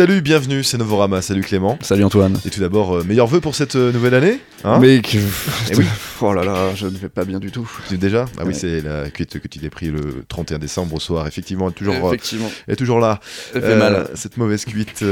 Salut, bienvenue, c'est Novorama. Salut Clément. Salut Antoine. Et tout d'abord, euh, meilleurs vœux pour cette euh, nouvelle année hein? Mais que... Eh oui. oh là là, je ne vais pas bien du tout. Tu- Déjà? Ah oui, Ouais. c'est la cuite que tu t'es pris le 31 décembre au soir. Effectivement, elle est toujours, euh, Effectivement, elle est toujours là. ça fait mal. Cette mauvaise cuite.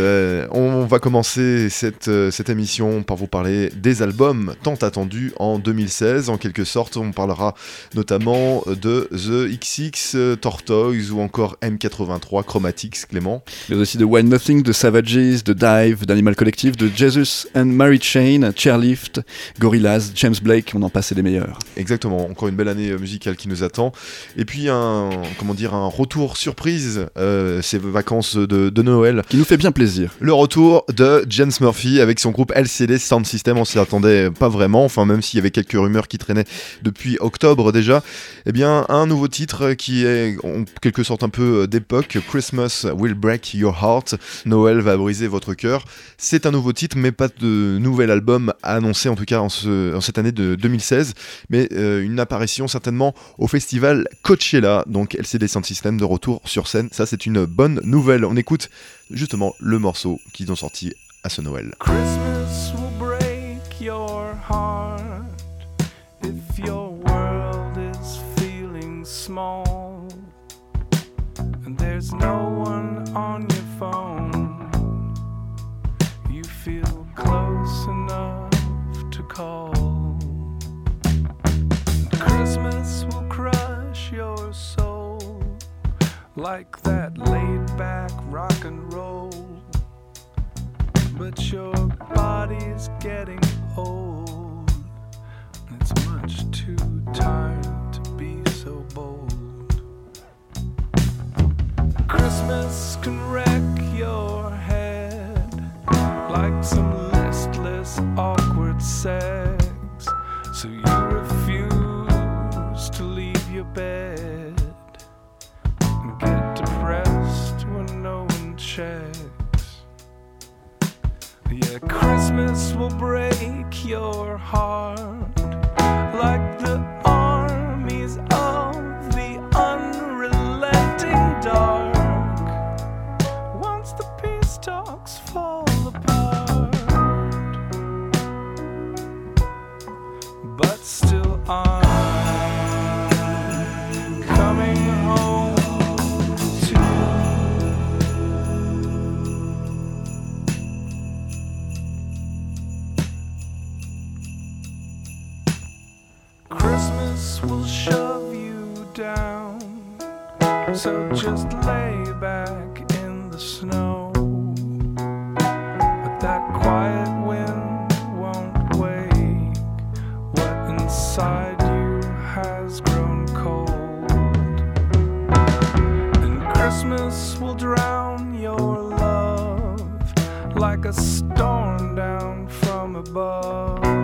On va commencer cette, cette émission par vous parler des albums tant attendus en 2016. En quelque sorte, on parlera notamment de The XX, Tortoise ou encore M83 Chromatics, Clément. Mais aussi de Wild Nothing, de Savages, de Dive, d'Animal Collective, de Jesus and Mary Chain, Chairlift, Gorillaz, James Blake, on en passe et des meilleurs. Exactement, encore une belle année euh, musicale qui nous attend. Et puis un, comment dire, un retour surprise, euh, ces vacances de, de Noël. Qui nous fait bien plaisir. Le retour de James Murphy avec son groupe LCD Sound System, on s'y attendait pas vraiment, enfin même s'il y avait quelques rumeurs qui traînaient depuis octobre déjà. Eh bien, un nouveau titre qui est en quelque sorte un peu euh, d'époque, Christmas Will Break Your Heart, Noël va briser votre cœur. C'est un nouveau titre, mais pas de nouvel album à annoncer en tout cas en, ce- en cette année de 2016, mais euh, une apparition certainement au festival Coachella, donc LCD Sound System de retour sur scène. Ça, c'est une bonne nouvelle. On écoute justement le morceau qu'ils ont sorti à ce Noël. Christmas will break your heart if your world is feeling small there's no one on like that laid back rock and roll but your body's getting old. It's much too tired to be so bold. Christmas can wreck your head like some listless, awkward sex. So you refuse to leave your bed checks. Yeah, Christmas will break your heart So just lay back in the snow. But that quiet wind won't wake what inside you has grown cold. And Christmas will drown your love like a storm down from above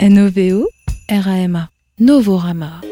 N-O-V-O, R-A-M-A. Novorama.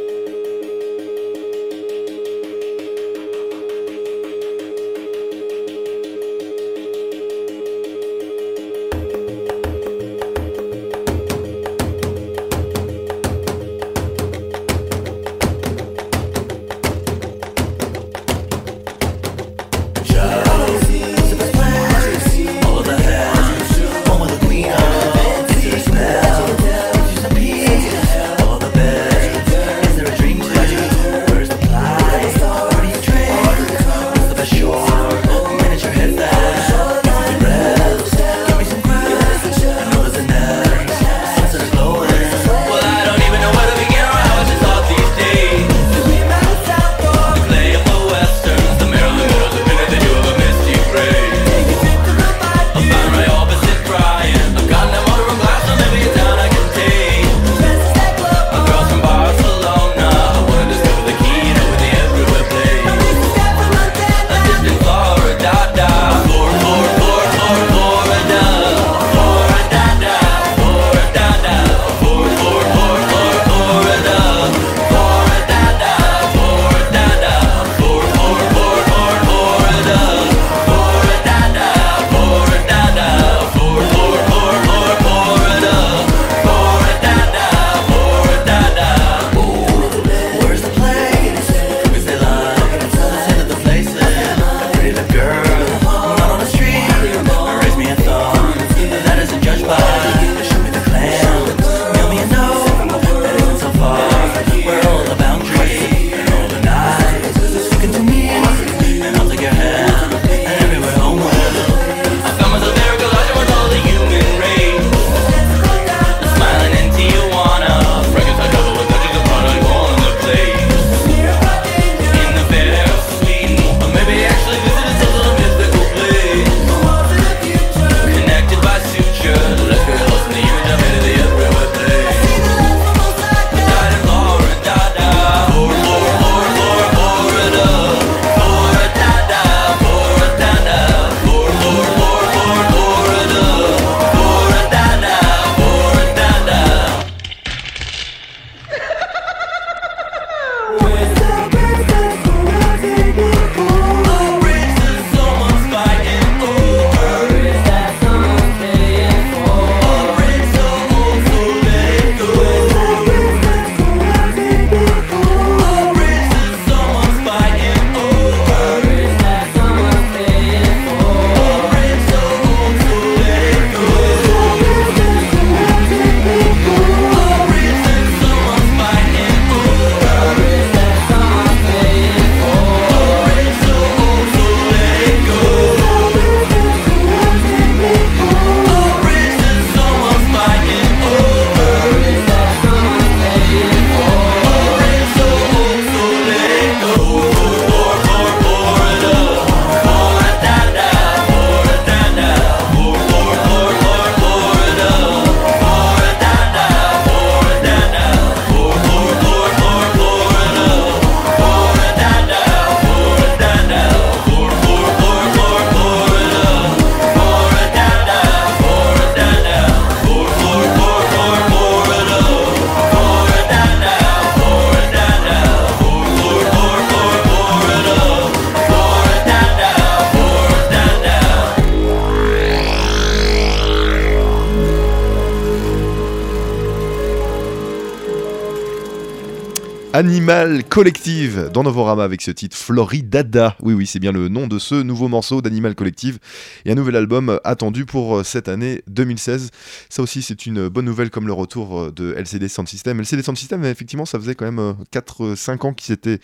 Animal Collective dans Novorama avec ce titre Floridada. Oui, oui, c'est bien le nom de ce nouveau morceau d'Animal Collective et un nouvel album attendu pour euh, cette année 2016. Ça aussi, c'est une bonne nouvelle comme le retour euh, de LCD Sound System. LCD Sound System, effectivement, ça faisait quand même 4-5 euh, ans qu'ils s'étaient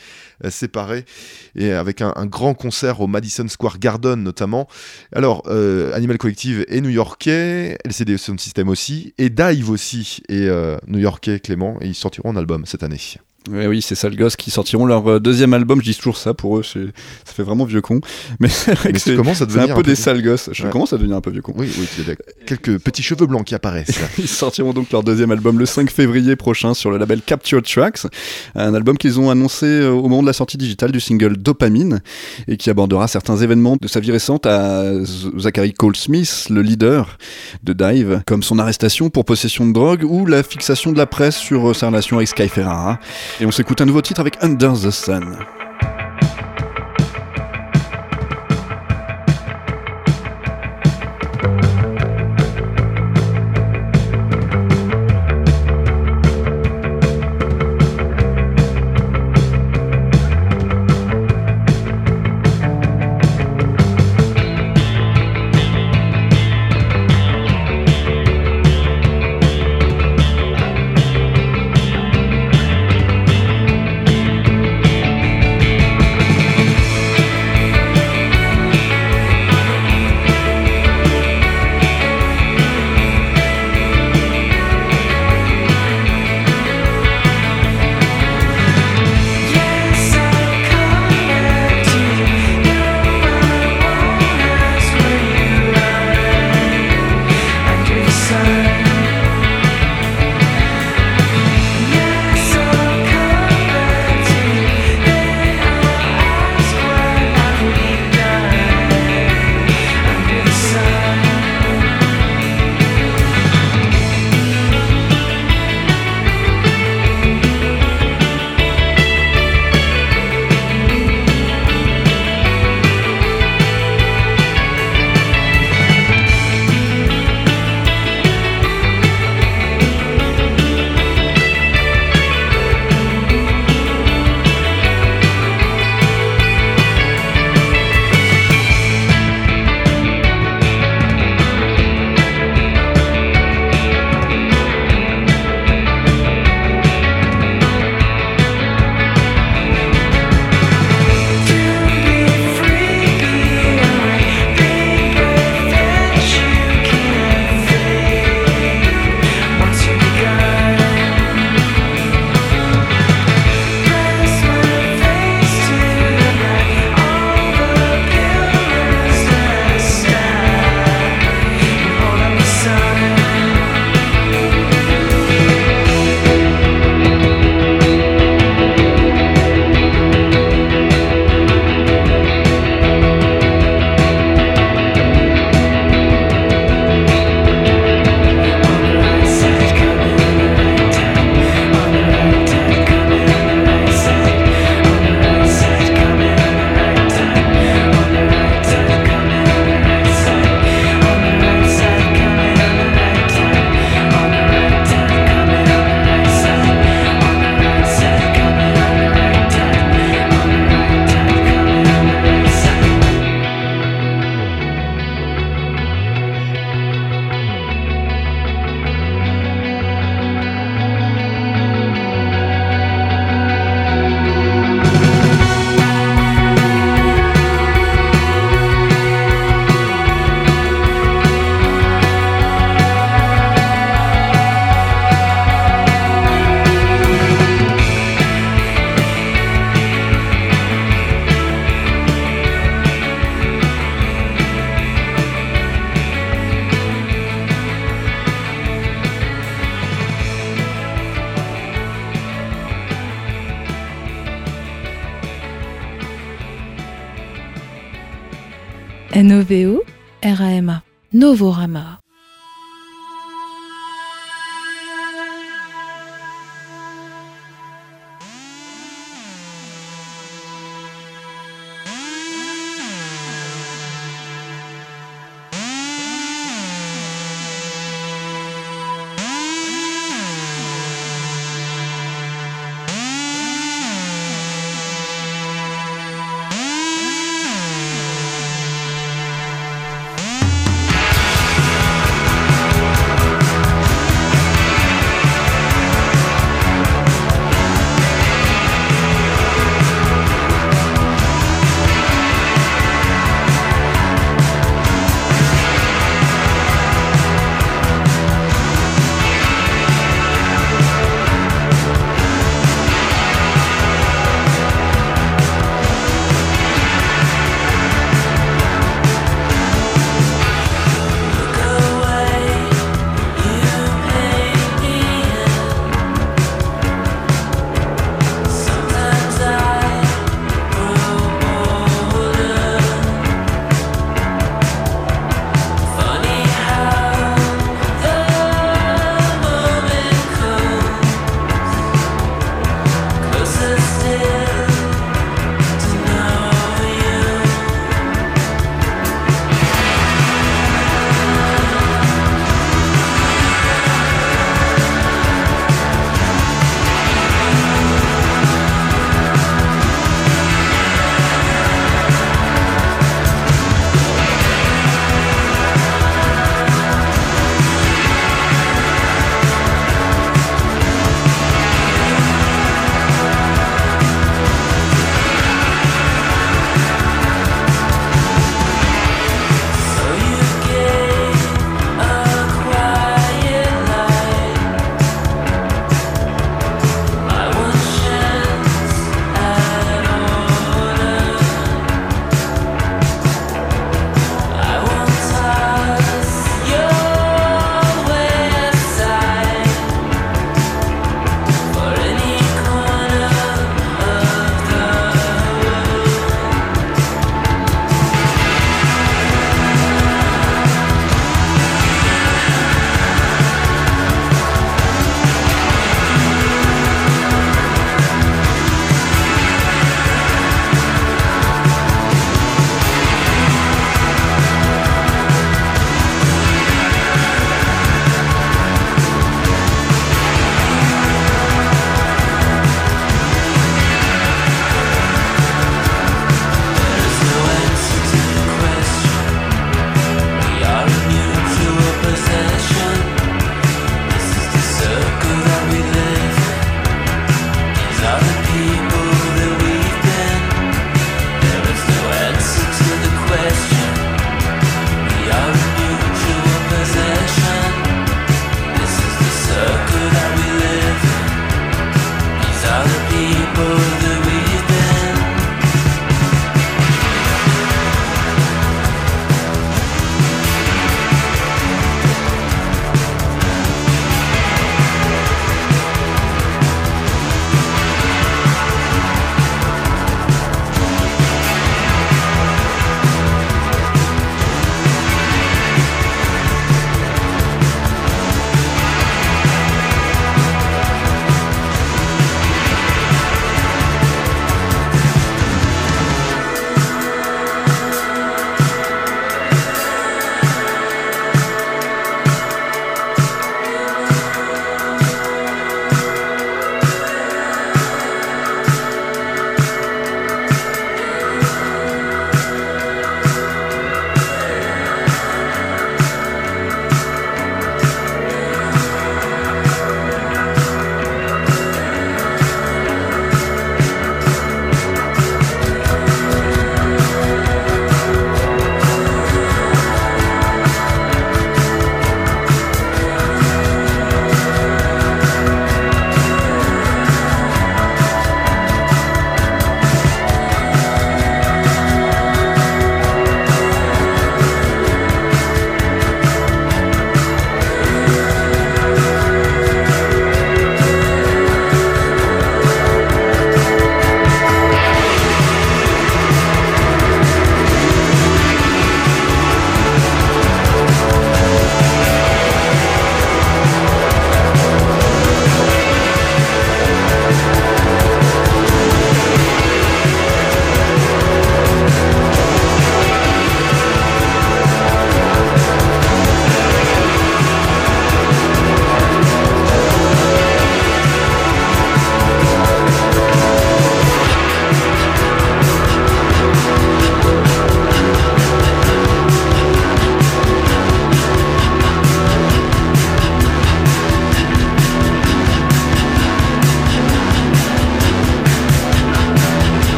séparés et avec un, grand concert au Madison Square Garden notamment. Alors, Animal Collective est new-yorkais, LCD Sound System aussi, et Dive aussi est new-yorkais, Clément, et ils sortiront un album cette année. Ouais, oui, c'est Sale Gosse qui sortiront leur euh, deuxième album. Je dis toujours ça pour eux, ça fait vraiment vieux con. Mais Mais c'est un peu des sales gosses. Je Ouais. commence à devenir un peu vieux con. Oui, oui, il y a quelques petits cheveux blancs qui apparaissent. Ils sortiront donc leur deuxième album le 5 février prochain sur le label Capture Tracks, un album qu'ils ont annoncé euh, au moment de la sortie digitale du single Dopamine et qui abordera certains événements de sa vie récente à Zachary Cole Smith, le leader de Dive, comme son arrestation pour possession de drogue ou la fixation de la presse sur euh, sa relation avec Sky Ferrara. Et on s'écoute un nouveau titre avec Under the Sun. RAMA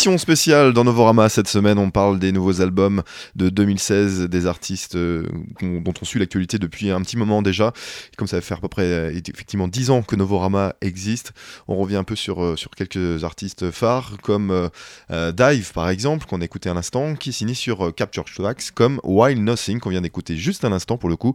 Émission spéciale dans Novorama cette semaine, on parle des nouveaux albums de 2016 des artistes euh, dont on suit l'actualité depuis un petit moment déjà. Comme ça va faire à peu près euh, effectivement 10 ans que Novorama existe, on revient un peu sur, euh, sur quelques artistes phares comme Dive par exemple, qu'on a écouté à l'instant, qui signe sur Capture Tracks, comme Wild Nothing, qu'on vient d'écouter juste à l'instant pour le coup.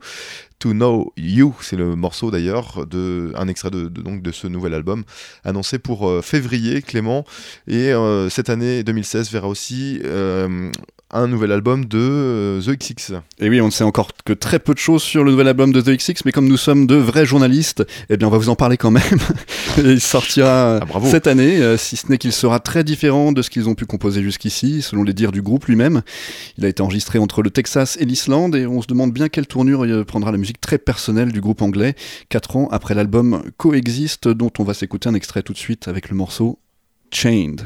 To Know You, c'est le morceau d'ailleurs, de, un extrait de, donc, de ce nouvel album annoncé pour février, Clément. Et cette année 2016 verra aussi euh, un nouvel album de euh, The XX. Et oui, on ne sait encore que très peu de choses sur le nouvel album de The XX, mais comme nous sommes de vrais journalistes, eh bien on va vous en parler quand même. Il sortira Ah, cette année, euh, si ce n'est qu'il sera très différent de ce qu'ils ont pu composer jusqu'ici, selon les dires du groupe lui-même. Il a été enregistré entre le Texas et l'Islande, et on se demande bien quelle tournure prendra la musique très personnelle du groupe anglais, quatre ans après l'album Coexist, dont on va s'écouter un extrait tout de suite avec le morceau Chained.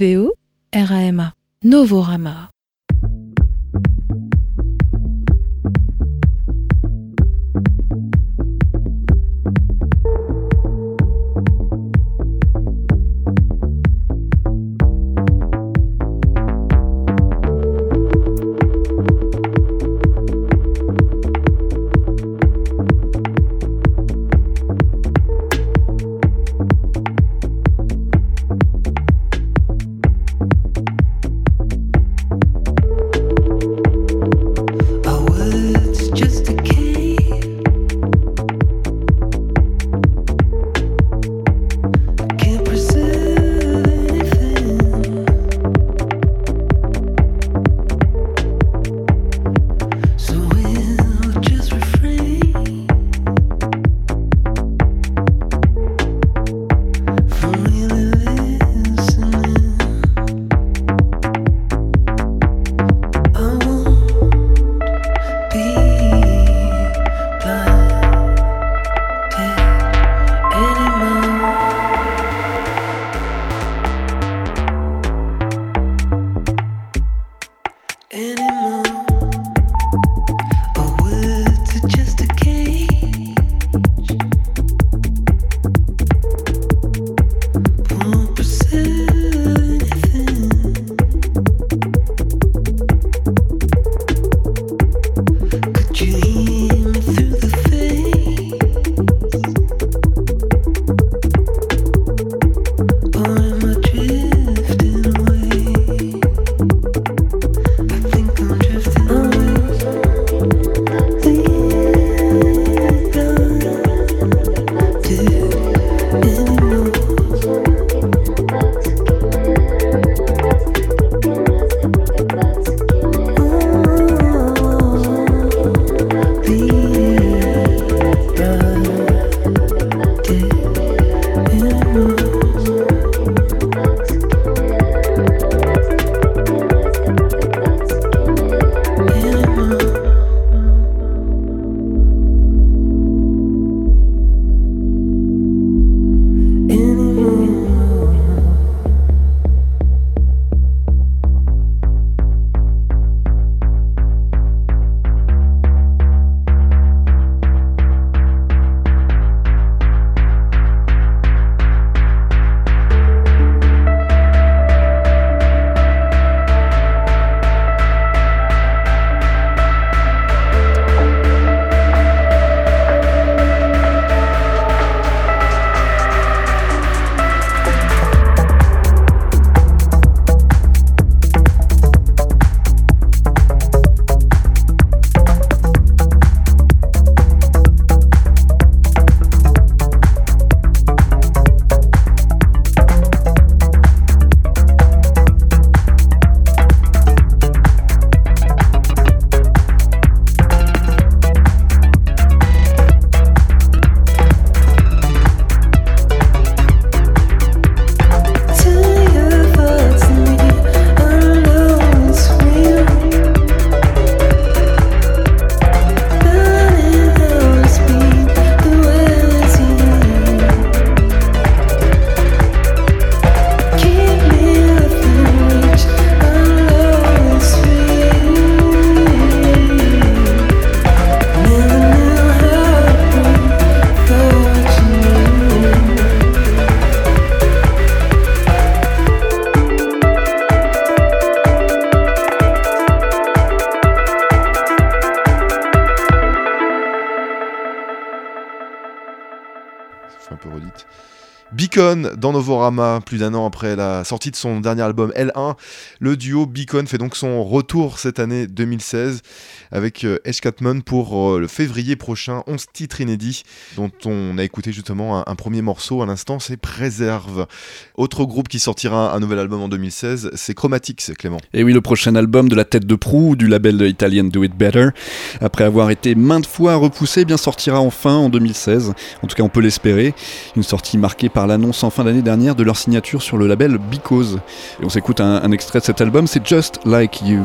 ooh. NOVO RAMA Novorama Beacon dans Novorama, plus d'un an après la sortie de son dernier album L1. Le duo Beacon fait donc son retour cette année 2016 avec euh, Ash Catman pour euh, le février prochain, 11 titres inédits dont on a écouté justement un, un premier morceau à l'instant, c'est Préserve. Autre groupe qui sortira un nouvel album en 2016, c'est Chromatics, Clément. Et oui, le prochain album de la tête de proue du label italien Do It Better, après avoir été maintes fois repoussé, eh bien sortira enfin en 2016. En tout cas, on peut l'espérer. Une sortie marquée par en fin d'année dernière de leur signature sur le label Because. Et on s'écoute un extrait de cet album, c'est Just Like You.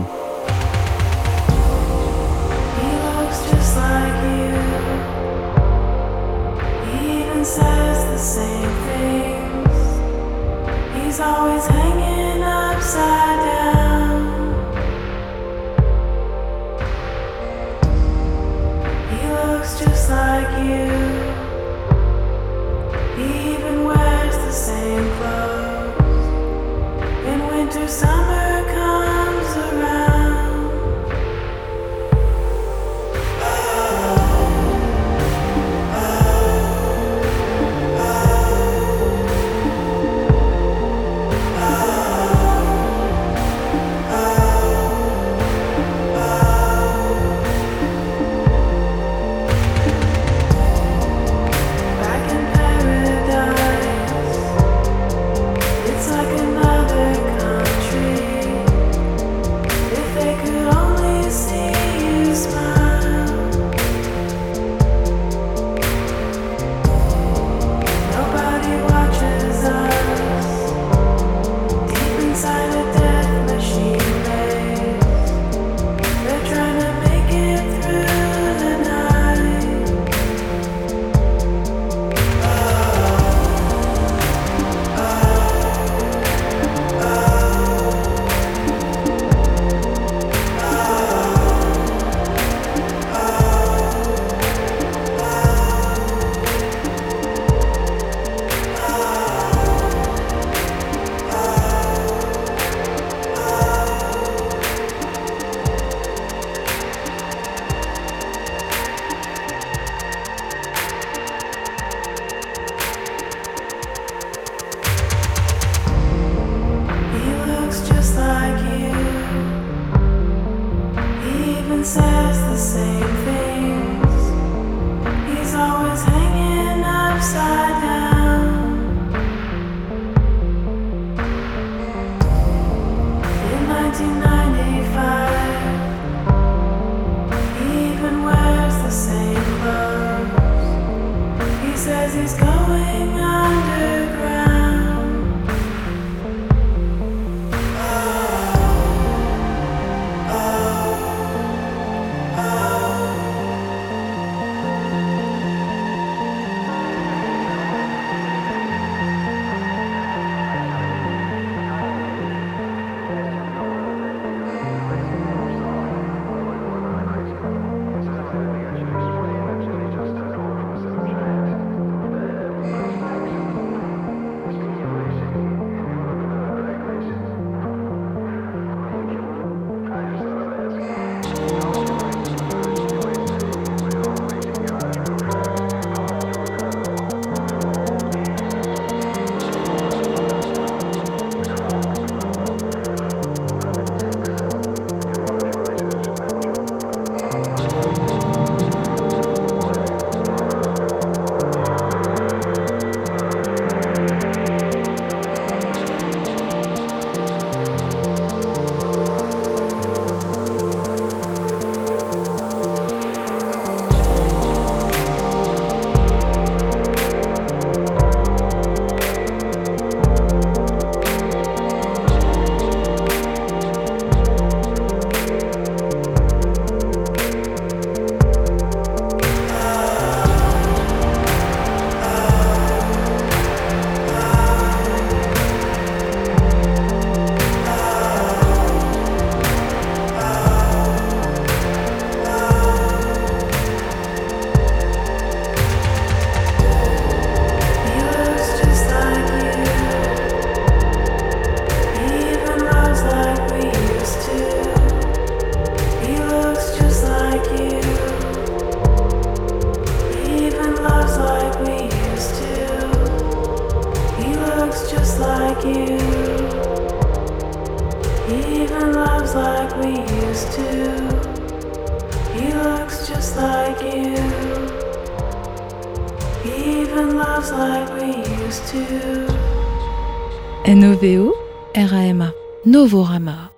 N-O-V-O-R-A-M-A. Novorama.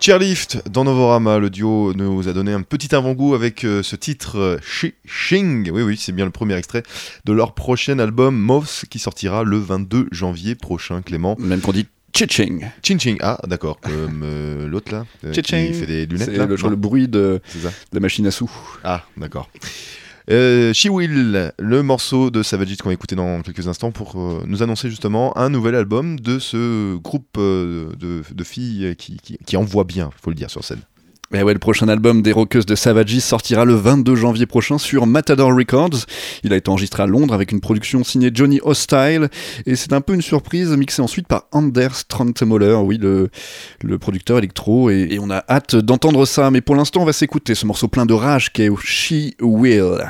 Chairlift dans Novorama, le duo nous a donné un petit avant-goût avec euh, ce titre euh, She Shing, oui oui c'est bien le premier extrait de leur prochain album Moths qui sortira le 22 janvier prochain Clément. Même qu'on dit Chiching. Chiching, ah d'accord, comme euh, l'autre là, euh, qui fait des lunettes. C'est le, le, bruit de, de la machine à sous. Ah d'accord. Euh, She Will, le morceau de Savage qu'on va écouter dans quelques instants pour euh, nous annoncer justement un nouvel album de ce groupe euh, de, filles qui, qui, qui envoie bien, faut le dire, sur scène. Mais ouais, le prochain album des Rockeuses de Savages sortira le 22 janvier prochain sur Matador Records. Il a été enregistré à Londres avec une production signée Johnny Hostile et c'est un peu une surprise mixée ensuite par Anders Trantemoller, oui, le, le producteur électro et, et on a hâte d'entendre ça. Mais pour l'instant, on va s'écouter ce morceau plein de rage qui est She Will.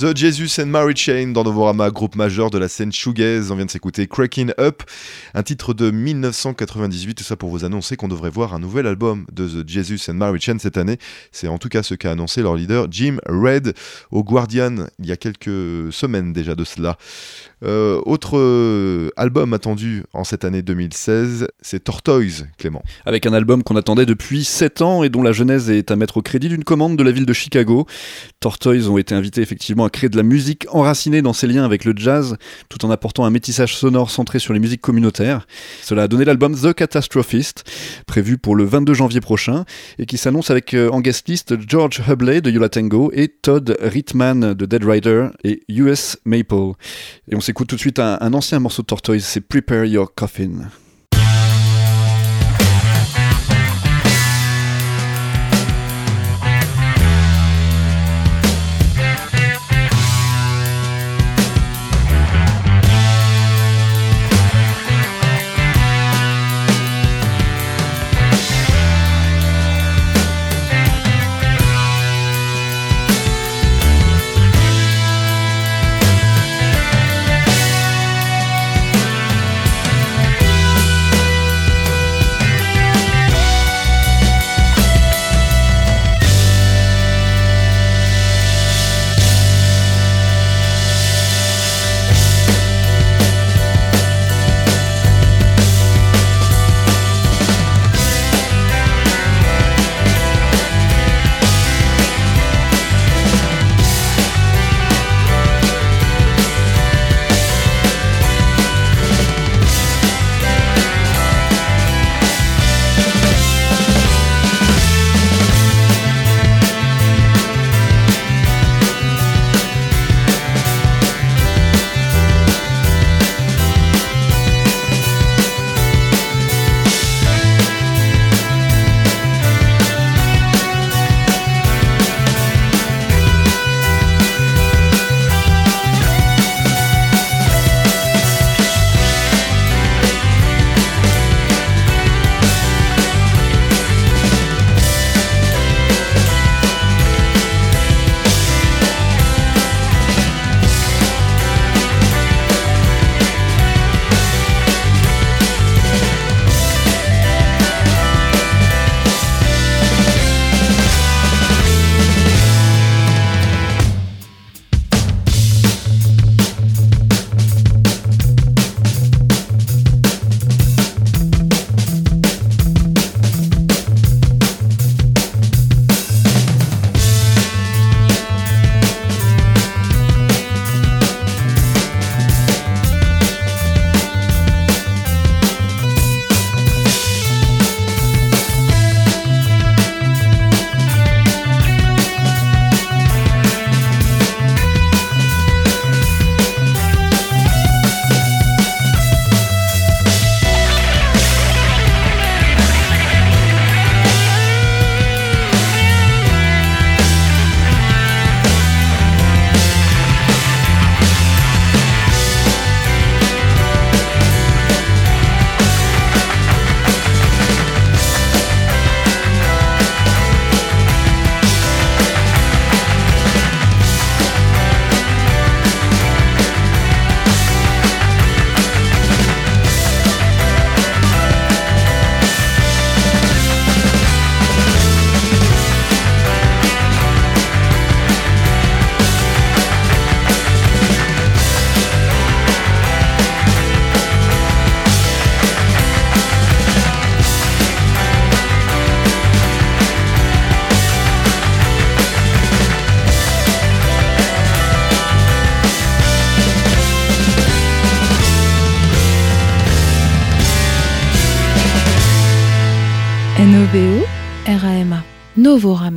The Jesus and Mary Chain dans Novorama, groupe majeur de la scène shoegaze. On vient de s'écouter Cracking Up, un titre de 1998. Tout ça pour vous annoncer qu'on devrait voir un nouvel album de The Jesus and Mary Chain cette année. C'est en tout cas ce qu'a annoncé leur leader Jim Red au Guardian il y a quelques semaines déjà de cela. Euh, autre euh, album attendu en cette année 2016, c'est Tortoise, Clément. Avec un album qu'on attendait depuis 7 ans et dont la genèse est à mettre au crédit d'une commande de la ville de Chicago. Tortoise ont été invités effectivement à créer de la musique enracinée dans ses liens avec le jazz, tout en apportant un métissage sonore centré sur les musiques communautaires. Cela a donné l'album The Catastrophist, prévu pour le 22 janvier prochain, et qui s'annonce avec euh, en guest list George Hubley de Yola Tango et Todd Ritman de Dead Rider et US Maple. Et on s'écoute tout de suite un, un ancien morceau de Tortoise, c'est Prepare Your Coffin. RAMA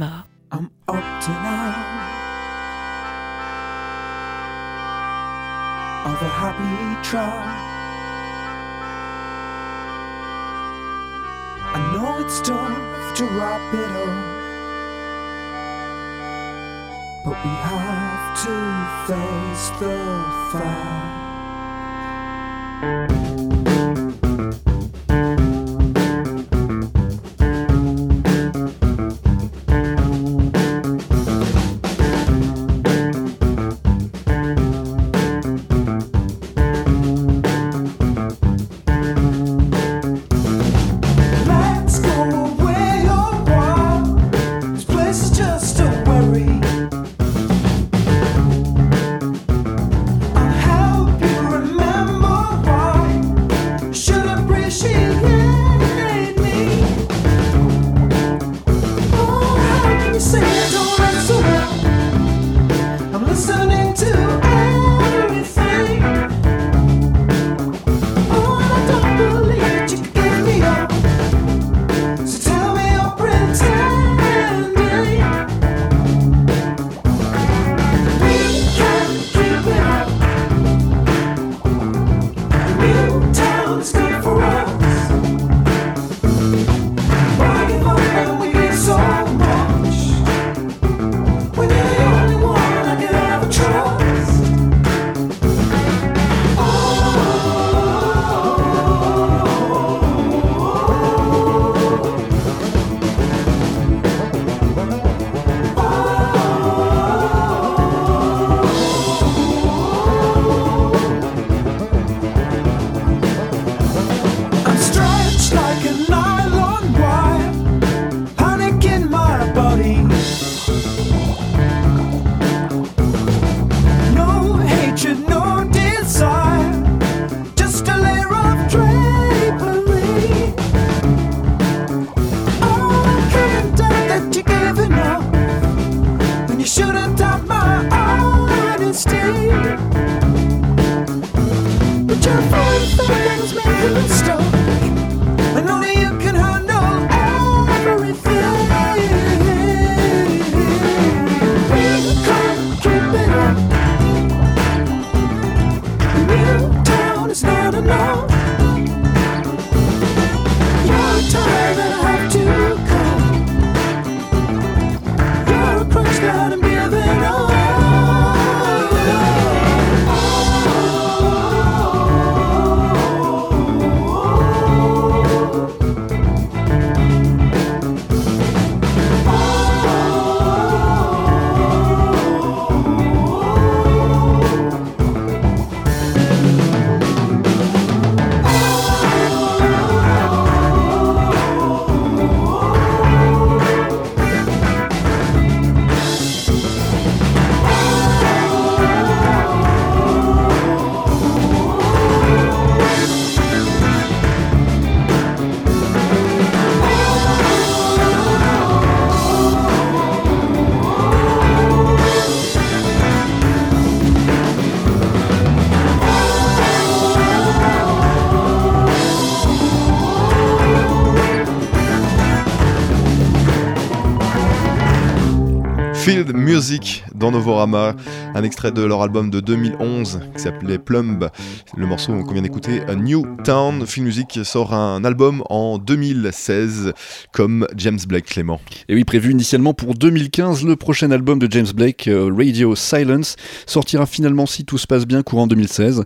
Music dans Novorama, un extrait de leur album de 2011 qui s'appelait Plumb. Le morceau qu'on vient d'écouter, New Town. Field Music sort un album en 2016 comme James Blake Clément. Et oui, prévu initialement pour 2015, le prochain album de James Blake, euh, Radio Silence, sortira finalement si tout se passe bien courant 2016.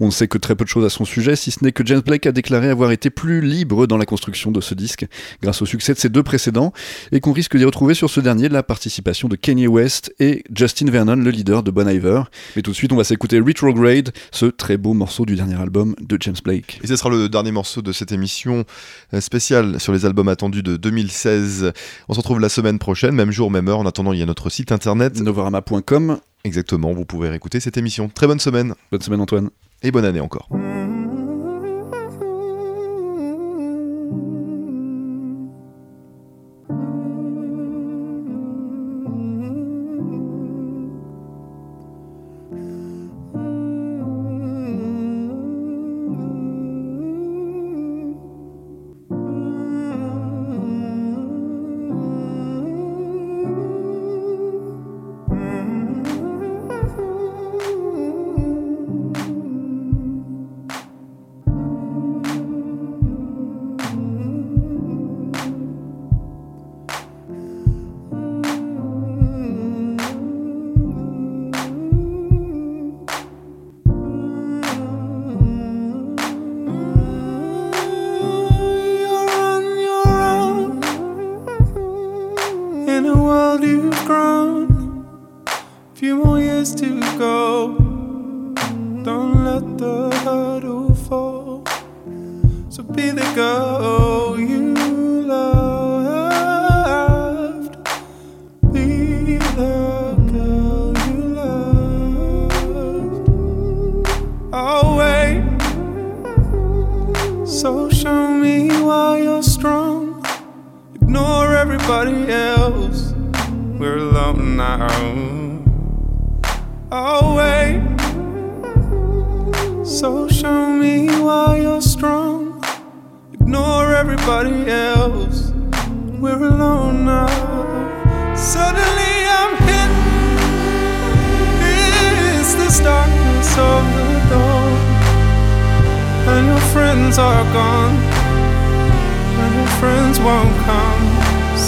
On ne sait que très peu de choses à son sujet, si ce n'est que James Blake a déclaré avoir été plus libre dans la construction de ce disque grâce au succès de ses deux précédents et qu'on risque d'y retrouver sur ce dernier la participation de Kanye West et Justin Vernon, le leader de Bon Iver. Mais tout de suite, on va s'écouter Retrograde, ce très beau morceau du dernier album de James Blake. Et ce sera le dernier morceau de cette émission euh, spéciale sur les albums attendus de 2016. On se retrouve la semaine prochaine, même jour, même heure. En attendant, il y a notre site internet. Novorama.com. Exactement, vous pouvez réécouter cette émission. Très bonne semaine Bonne semaine Antoine. et bonne année encore.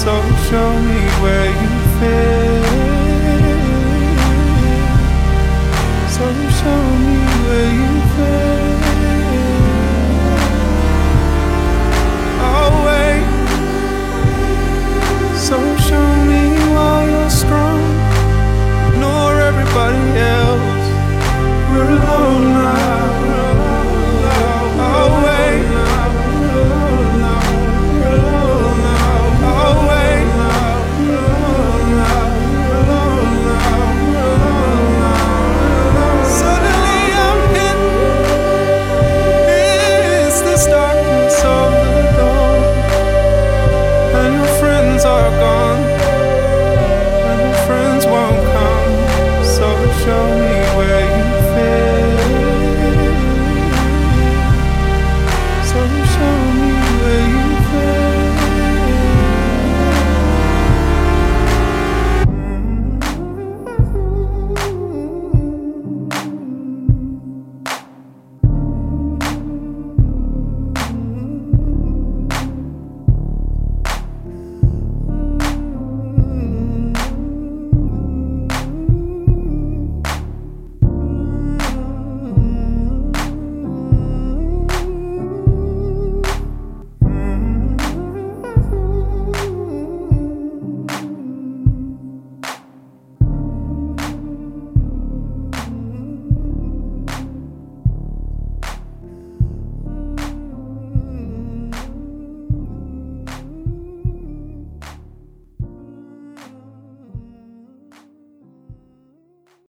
So show me where you fit. So show me where you fit. Oh, Always. So show me why you're strong. Nor everybody else. We're alone.